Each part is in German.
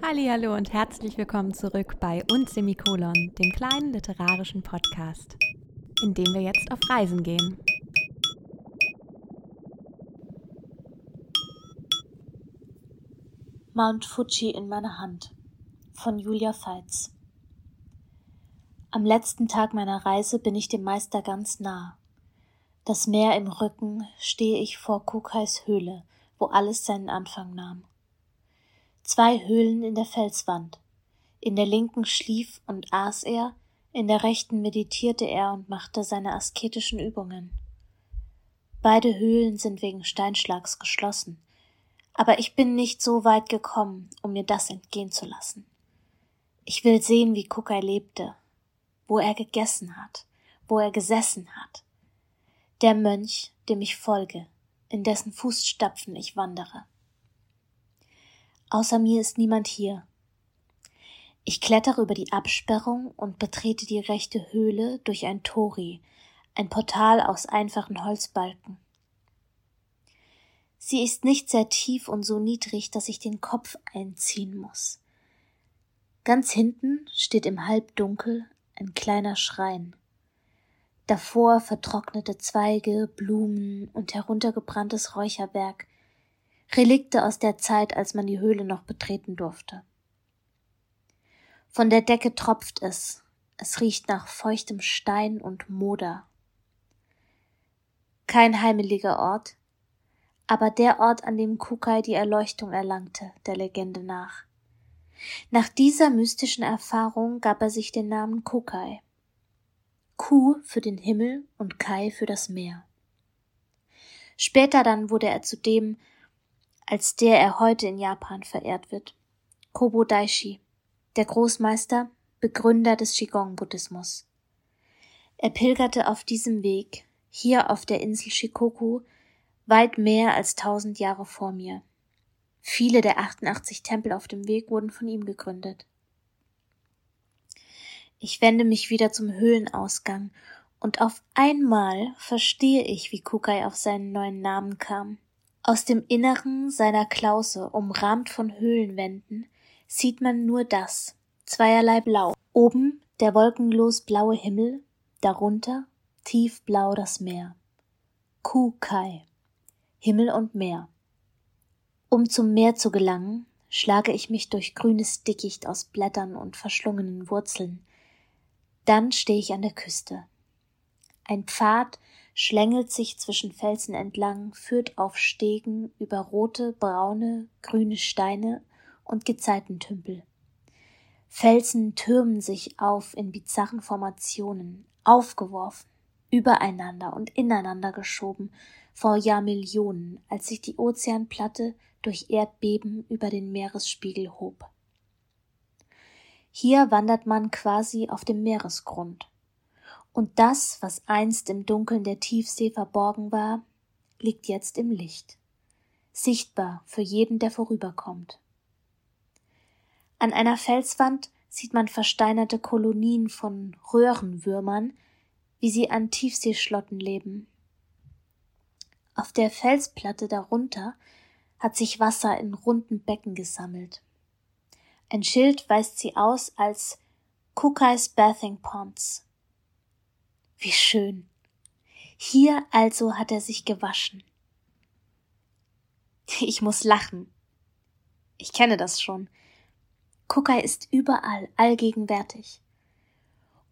Hallo und herzlich willkommen zurück bei Und Semikolon, dem kleinen literarischen Podcast, in dem wir jetzt auf Reisen gehen. Mount Fuji in meiner Hand von Julia Veitz Am letzten Tag meiner Reise bin ich dem Meister ganz nah. Das Meer im Rücken stehe ich vor Kukais Höhle, wo alles seinen Anfang nahm zwei Höhlen in der Felswand. In der linken schlief und aß er, in der rechten meditierte er und machte seine asketischen Übungen. Beide Höhlen sind wegen Steinschlags geschlossen, aber ich bin nicht so weit gekommen, um mir das entgehen zu lassen. Ich will sehen, wie Kukai lebte, wo er gegessen hat, wo er gesessen hat. Der Mönch, dem ich folge, in dessen Fußstapfen ich wandere. Außer mir ist niemand hier. Ich klettere über die Absperrung und betrete die rechte Höhle durch ein Tori, ein Portal aus einfachen Holzbalken. Sie ist nicht sehr tief und so niedrig, dass ich den Kopf einziehen muss. Ganz hinten steht im Halbdunkel ein kleiner Schrein. Davor vertrocknete Zweige, Blumen und heruntergebranntes Räucherwerk, Relikte aus der Zeit, als man die Höhle noch betreten durfte. Von der Decke tropft es, es riecht nach feuchtem Stein und Moder. Kein heimeliger Ort, aber der Ort, an dem Kukai die Erleuchtung erlangte, der Legende nach. Nach dieser mystischen Erfahrung gab er sich den Namen Kukai. Ku für den Himmel und Kai für das Meer. Später dann wurde er zu dem, als der er heute in Japan verehrt wird. Kobo Daishi, der Großmeister, Begründer des Qigong-Buddhismus. Er pilgerte auf diesem Weg, hier auf der Insel Shikoku, weit mehr als tausend Jahre vor mir. Viele der 88 Tempel auf dem Weg wurden von ihm gegründet. Ich wende mich wieder zum Höhlenausgang und auf einmal verstehe ich, wie Kukai auf seinen neuen Namen kam. Aus dem Inneren seiner Klause, umrahmt von Höhlenwänden, sieht man nur das, zweierlei Blau. Oben der wolkenlos blaue Himmel, darunter tiefblau das Meer. Kukai, Himmel und Meer. Um zum Meer zu gelangen, schlage ich mich durch grünes Dickicht aus Blättern und verschlungenen Wurzeln. Dann stehe ich an der Küste. Ein Pfad schlängelt sich zwischen Felsen entlang, führt auf Stegen über rote, braune, grüne Steine und Gezeitentümpel. Felsen türmen sich auf in bizarren Formationen, aufgeworfen, übereinander und ineinander geschoben, vor Jahrmillionen, als sich die Ozeanplatte durch Erdbeben über den Meeresspiegel hob. Hier wandert man quasi auf dem Meeresgrund. Und das, was einst im Dunkeln der Tiefsee verborgen war, liegt jetzt im Licht, sichtbar für jeden, der vorüberkommt. An einer Felswand sieht man versteinerte Kolonien von Röhrenwürmern, wie sie an Tiefseeschlotten leben. Auf der Felsplatte darunter hat sich Wasser in runden Becken gesammelt. Ein Schild weist sie aus als Kukais Bathing Ponds, wie schön. Hier also hat er sich gewaschen. Ich muss lachen. Ich kenne das schon. Kukai ist überall, allgegenwärtig.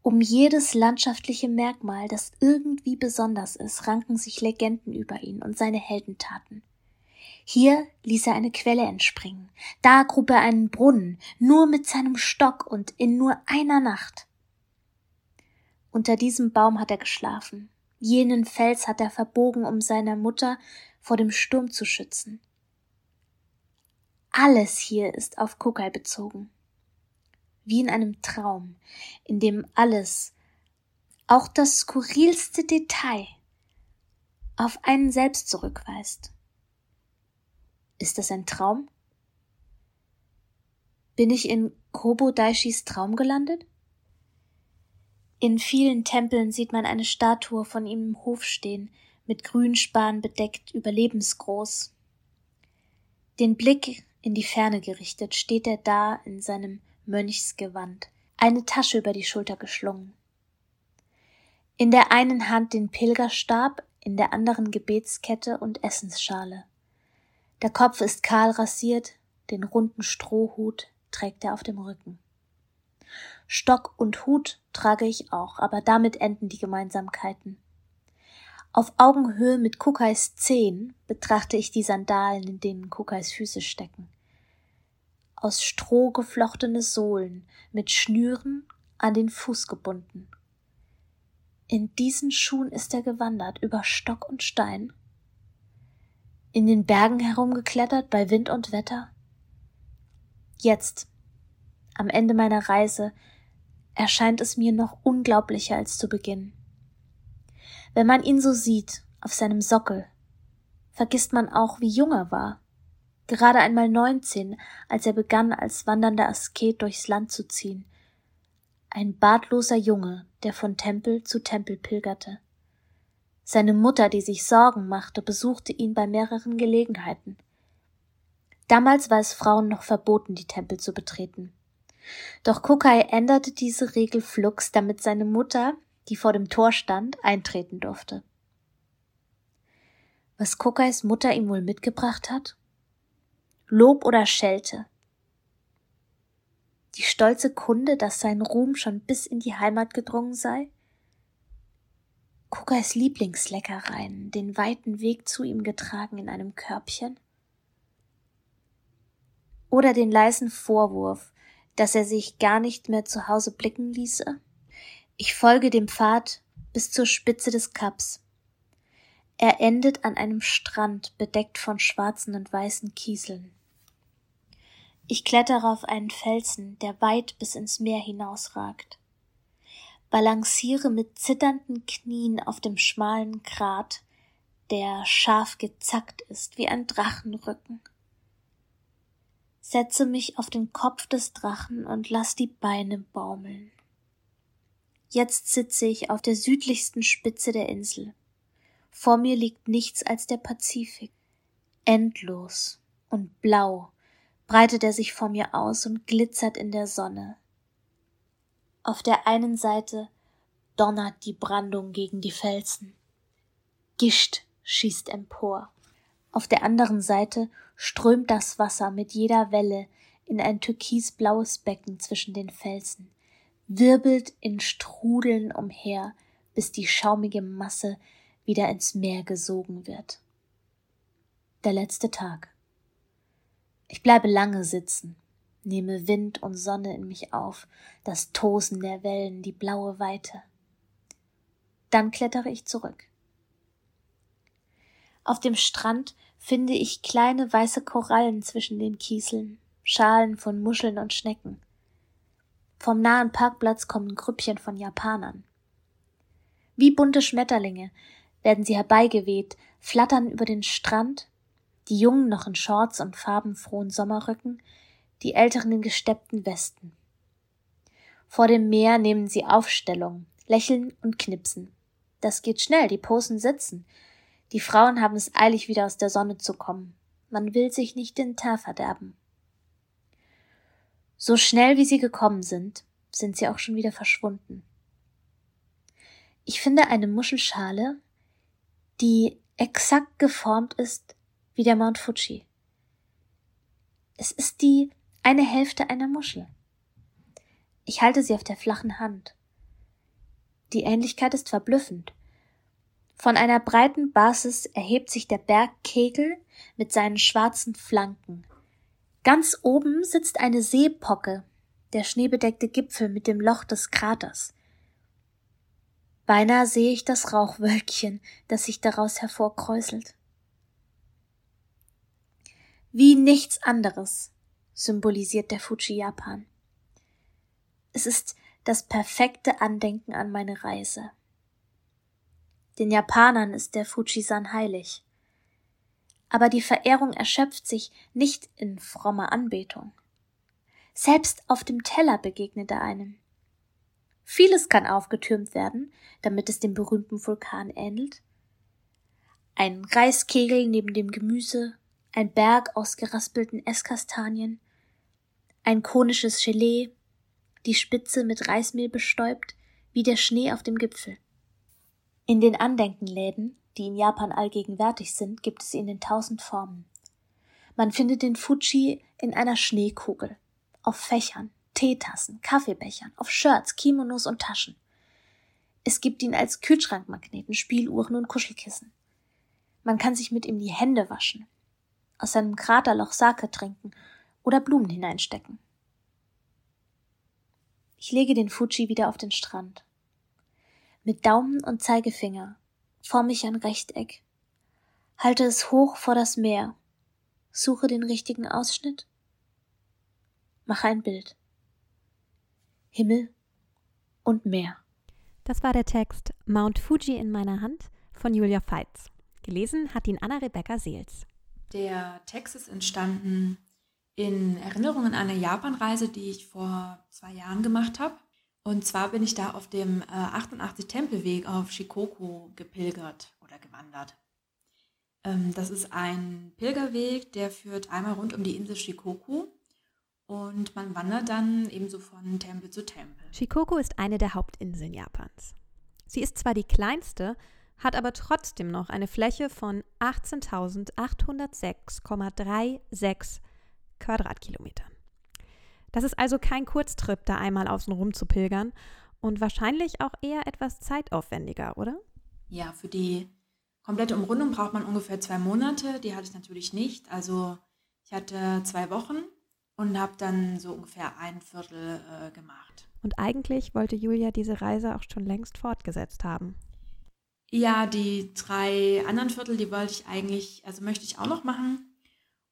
Um jedes landschaftliche Merkmal, das irgendwie besonders ist, ranken sich Legenden über ihn und seine Heldentaten. Hier ließ er eine Quelle entspringen, da grub er einen Brunnen, nur mit seinem Stock und in nur einer Nacht. Unter diesem Baum hat er geschlafen. Jenen Fels hat er verbogen, um seiner Mutter vor dem Sturm zu schützen. Alles hier ist auf Kukai bezogen. Wie in einem Traum, in dem alles, auch das skurrilste Detail, auf einen selbst zurückweist. Ist das ein Traum? Bin ich in Kobo Daishis Traum gelandet? In vielen Tempeln sieht man eine Statue von ihm im Hof stehen, mit Grünspan bedeckt, überlebensgroß. Den Blick In die Ferne gerichtet steht er da in seinem Mönchsgewand, eine Tasche über die Schulter geschlungen. In der einen Hand den Pilgerstab, in der anderen Gebetskette und Essensschale. Der Kopf ist kahl rasiert, den runden Strohhut trägt er auf dem Rücken. Stock und Hut trage ich auch, aber damit enden die Gemeinsamkeiten. Auf Augenhöhe mit Kukais Zehen betrachte ich die Sandalen, in denen Kukais Füße stecken. Aus Stroh geflochtene Sohlen mit Schnüren an den Fuß gebunden. In diesen Schuhen ist er gewandert über Stock und Stein, in den Bergen herumgeklettert bei Wind und Wetter. Jetzt, am Ende meiner Reise, erscheint es mir noch unglaublicher als zu Beginn. Wenn man ihn so sieht, auf seinem Sockel, vergisst man auch, wie jung er war. Gerade einmal neunzehn, als er begann, als wandernder Asket durchs Land zu ziehen. Ein bartloser Junge, der von Tempel zu Tempel pilgerte. Seine Mutter, die sich Sorgen machte, besuchte ihn bei mehreren Gelegenheiten. Damals war es Frauen noch verboten, die Tempel zu betreten. Doch Kokai änderte diese Regel flugs, damit seine Mutter, die vor dem Tor stand, eintreten durfte. Was Kokais Mutter ihm wohl mitgebracht hat? Lob oder Schelte? Die stolze Kunde, dass sein Ruhm schon bis in die Heimat gedrungen sei? Kokais Lieblingsleckereien, den weiten Weg zu ihm getragen in einem Körbchen? Oder den leisen Vorwurf, dass er sich gar nicht mehr zu Hause blicken ließe? Ich folge dem Pfad bis zur Spitze des Kaps. Er endet an einem Strand bedeckt von schwarzen und weißen Kieseln. Ich klettere auf einen Felsen, der weit bis ins Meer hinausragt. Balanciere mit zitternden Knien auf dem schmalen Grat, der scharf gezackt ist wie ein Drachenrücken. Setze mich auf den Kopf des Drachen und lass die Beine baumeln. Jetzt sitze ich auf der südlichsten Spitze der Insel. Vor mir liegt nichts als der Pazifik. Endlos und blau breitet er sich vor mir aus und glitzert in der Sonne. Auf der einen Seite donnert die Brandung gegen die Felsen. Gischt schießt empor. Auf der anderen Seite strömt das Wasser mit jeder Welle in ein türkisblaues Becken zwischen den Felsen wirbelt in Strudeln umher, bis die schaumige Masse wieder ins Meer gesogen wird. Der letzte Tag. Ich bleibe lange sitzen, nehme Wind und Sonne in mich auf, das Tosen der Wellen, die blaue Weite. Dann klettere ich zurück. Auf dem Strand finde ich kleine weiße Korallen zwischen den Kieseln, Schalen von Muscheln und Schnecken. Vom nahen Parkplatz kommen Grüppchen von Japanern. Wie bunte Schmetterlinge werden sie herbeigeweht, flattern über den Strand, die Jungen noch in Shorts und farbenfrohen Sommerröcken, die Älteren in gesteppten Westen. Vor dem Meer nehmen sie Aufstellung, lächeln und knipsen. Das geht schnell, die Posen sitzen. Die Frauen haben es eilig, wieder aus der Sonne zu kommen. Man will sich nicht den Teint verderben. So schnell wie sie gekommen sind, sind sie auch schon wieder verschwunden. Ich finde eine Muschelschale, die exakt geformt ist wie der Mount Fuji. Es ist die eine Hälfte einer Muschel. Ich halte sie auf der flachen Hand. Die Ähnlichkeit ist verblüffend. Von einer breiten Basis erhebt sich der Bergkegel mit seinen schwarzen Flanken, Ganz oben sitzt eine Seepocke, der schneebedeckte Gipfel mit dem Loch des Kraters. Beinahe sehe ich das Rauchwölkchen, das sich daraus hervorkräuselt. Wie nichts anderes symbolisiert der Fuji Japan. Es ist das perfekte Andenken an meine Reise. Den Japanern ist der Fujisan heilig aber die Verehrung erschöpft sich nicht in frommer Anbetung. Selbst auf dem Teller begegnet er einem. Vieles kann aufgetürmt werden, damit es dem berühmten Vulkan ähnelt. Ein Reiskegel neben dem Gemüse, ein Berg aus geraspelten Esskastanien, ein konisches Gelee, die Spitze mit Reismehl bestäubt, wie der Schnee auf dem Gipfel. In den Andenkenläden, die in Japan allgegenwärtig sind, gibt es ihn in tausend Formen. Man findet den Fuji in einer Schneekugel, auf Fächern, Teetassen, Kaffeebechern, auf Shirts, Kimonos und Taschen. Es gibt ihn als Kühlschrankmagneten, Spieluhren und Kuschelkissen. Man kann sich mit ihm die Hände waschen, aus seinem Kraterloch Sake trinken oder Blumen hineinstecken. Ich lege den Fuji wieder auf den Strand. Mit Daumen und Zeigefinger forme ich ein Rechteck, halte es hoch vor das Meer, suche den richtigen Ausschnitt, mache ein Bild. Himmel und Meer. Das war der Text Mount Fuji in meiner Hand von Julia Veitz. Gelesen hat ihn Anna-Rebecca Seels. Der Text ist entstanden in Erinnerung an eine Japanreise, die ich vor zwei Jahren gemacht habe. Und zwar bin ich da auf dem äh, 88 Tempelweg auf Shikoku gepilgert oder gewandert. Ähm, das ist ein Pilgerweg, der führt einmal rund um die Insel Shikoku und man wandert dann ebenso von Tempel zu Tempel. Shikoku ist eine der Hauptinseln Japans. Sie ist zwar die kleinste, hat aber trotzdem noch eine Fläche von 18.806,36 Quadratkilometern. Das ist also kein Kurztrip, da einmal außenrum zu pilgern und wahrscheinlich auch eher etwas zeitaufwendiger, oder? Ja, für die komplette Umrundung braucht man ungefähr zwei Monate. Die hatte ich natürlich nicht. Also ich hatte zwei Wochen und habe dann so ungefähr ein Viertel äh, gemacht. Und eigentlich wollte Julia diese Reise auch schon längst fortgesetzt haben. Ja, die drei anderen Viertel, die wollte ich eigentlich, also möchte ich auch noch machen.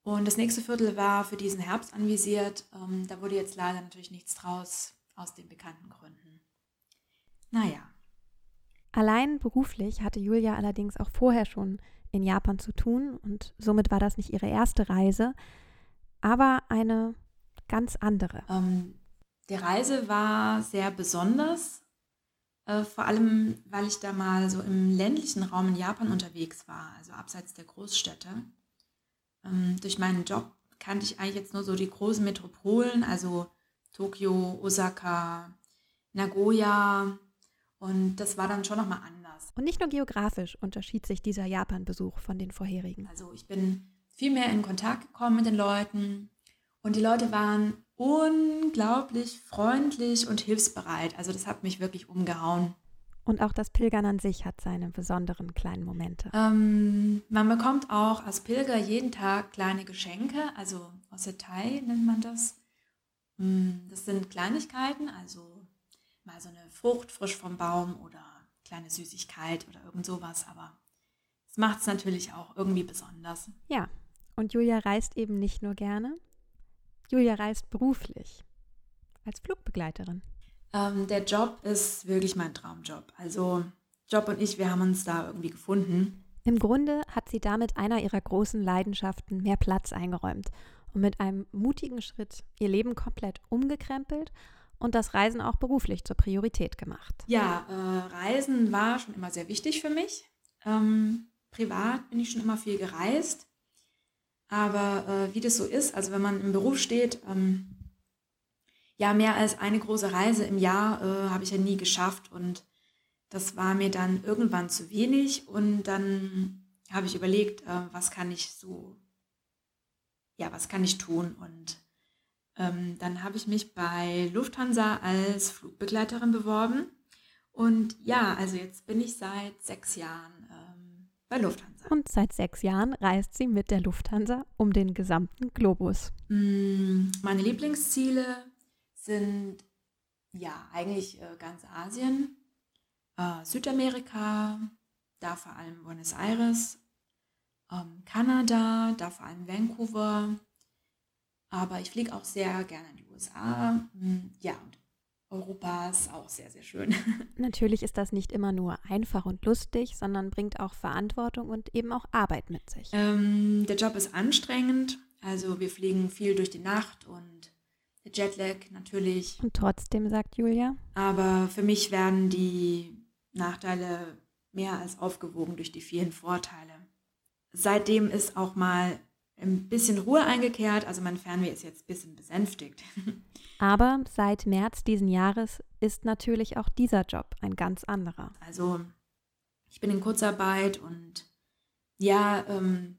Und das nächste Viertel war für diesen Herbst anvisiert. Ähm, da wurde jetzt leider natürlich nichts draus, aus den bekannten Gründen. Naja. Allein beruflich hatte Julia allerdings auch vorher schon in Japan zu tun und somit war das nicht ihre erste Reise, aber eine ganz andere. Ähm, die Reise war sehr besonders, äh, vor allem weil ich da mal so im ländlichen Raum in Japan unterwegs war, also abseits der Großstädte. Ähm, durch meinen Job kannte ich eigentlich jetzt nur so die großen Metropolen, also Tokio, Osaka, Nagoya. Und das war dann schon nochmal anders. Und nicht nur geografisch unterschied sich dieser Japan-Besuch von den vorherigen. Also ich bin viel mehr in Kontakt gekommen mit den Leuten. Und die Leute waren unglaublich freundlich und hilfsbereit. Also das hat mich wirklich umgehauen. Und auch das Pilgern an sich hat seine besonderen kleinen Momente. Ähm, man bekommt auch als Pilger jeden Tag kleine Geschenke, also Ossetai nennt man das. Hm, das sind Kleinigkeiten, also mal so eine Frucht frisch vom Baum oder kleine Süßigkeit oder irgend sowas, aber es macht es natürlich auch irgendwie besonders. Ja, und Julia reist eben nicht nur gerne, Julia reist beruflich als Flugbegleiterin. Ähm, der Job ist wirklich mein Traumjob. Also Job und ich, wir haben uns da irgendwie gefunden. Im Grunde hat sie damit einer ihrer großen Leidenschaften mehr Platz eingeräumt und mit einem mutigen Schritt ihr Leben komplett umgekrempelt und das Reisen auch beruflich zur Priorität gemacht. Ja, äh, Reisen war schon immer sehr wichtig für mich. Ähm, privat bin ich schon immer viel gereist. Aber äh, wie das so ist, also wenn man im Beruf steht, ähm, ja, mehr als eine große Reise im Jahr äh, habe ich ja nie geschafft und das war mir dann irgendwann zu wenig und dann habe ich überlegt, äh, was kann ich so, ja, was kann ich tun und ähm, dann habe ich mich bei Lufthansa als Flugbegleiterin beworben und ja, also jetzt bin ich seit sechs Jahren ähm, bei Lufthansa. Und seit sechs Jahren reist sie mit der Lufthansa um den gesamten Globus. Mm, meine Lieblingsziele sind ja eigentlich äh, ganz Asien, äh, Südamerika, da vor allem Buenos Aires, ähm, Kanada, da vor allem Vancouver. Aber ich fliege auch sehr gerne in die USA. Hm, ja, und Europa ist auch sehr, sehr schön. Natürlich ist das nicht immer nur einfach und lustig, sondern bringt auch Verantwortung und eben auch Arbeit mit sich. Ähm, der Job ist anstrengend. Also wir fliegen viel durch die Nacht und der Jetlag natürlich. Und trotzdem, sagt Julia. Aber für mich werden die Nachteile mehr als aufgewogen durch die vielen Vorteile. Seitdem es auch mal ein bisschen Ruhe eingekehrt. Also mein Fernweh ist jetzt ein bisschen besänftigt. Aber seit März diesen Jahres ist natürlich auch dieser Job ein ganz anderer. Also ich bin in Kurzarbeit und ja, ähm,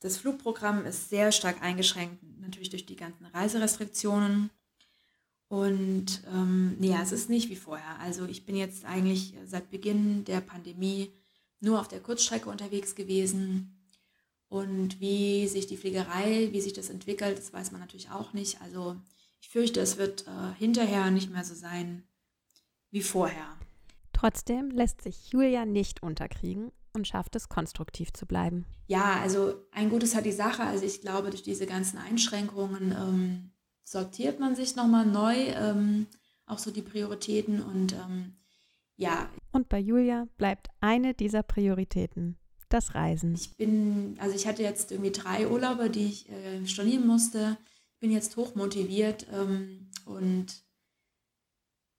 das Flugprogramm ist sehr stark eingeschränkt, natürlich durch die ganzen Reiserestriktionen. Und ähm, ja, es ist nicht wie vorher. Also ich bin jetzt eigentlich seit Beginn der Pandemie nur auf der Kurzstrecke unterwegs gewesen. Und wie sich die Fliegerei, wie sich das entwickelt, das weiß man natürlich auch nicht. Also ich fürchte, es wird äh, hinterher nicht mehr so sein wie vorher. Trotzdem lässt sich Julia nicht unterkriegen und schafft es, konstruktiv zu bleiben. Ja, also ein Gutes hat die Sache. Also ich glaube, durch diese ganzen Einschränkungen ähm, sortiert man sich nochmal neu, ähm, auch so die Prioritäten und ähm, ja. Und bei Julia bleibt eine dieser Prioritäten das Reisen. Ich bin, also ich hatte jetzt irgendwie drei Urlaube, die ich äh, stornieren musste. Ich bin jetzt hoch motiviert ähm, und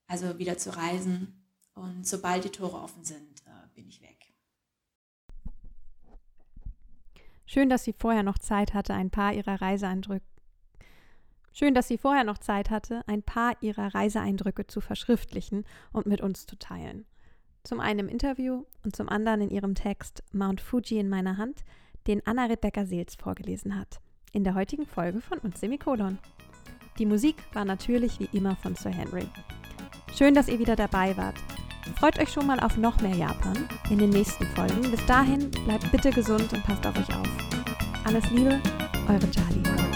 also wieder zu reisen. Und sobald die Tore offen sind, äh, bin ich weg. Schön, dass sie vorher noch Zeit hatte, ein paar ihrer Reiseeindrücke Schön, dass sie vorher noch Zeit hatte, ein paar ihrer Reiseeindrücke zu verschriftlichen und mit uns zu teilen. Zum einen im Interview und zum anderen in ihrem Text Mount Fuji in meiner Hand, den Anna Rebecca Seels vorgelesen hat. In der heutigen Folge von uns Semikolon. Die Musik war natürlich wie immer von Sir Henry. Schön, dass ihr wieder dabei wart. Freut euch schon mal auf noch mehr Japan in den nächsten Folgen. Bis dahin bleibt bitte gesund und passt auf euch auf. Alles Liebe, eure Charlie.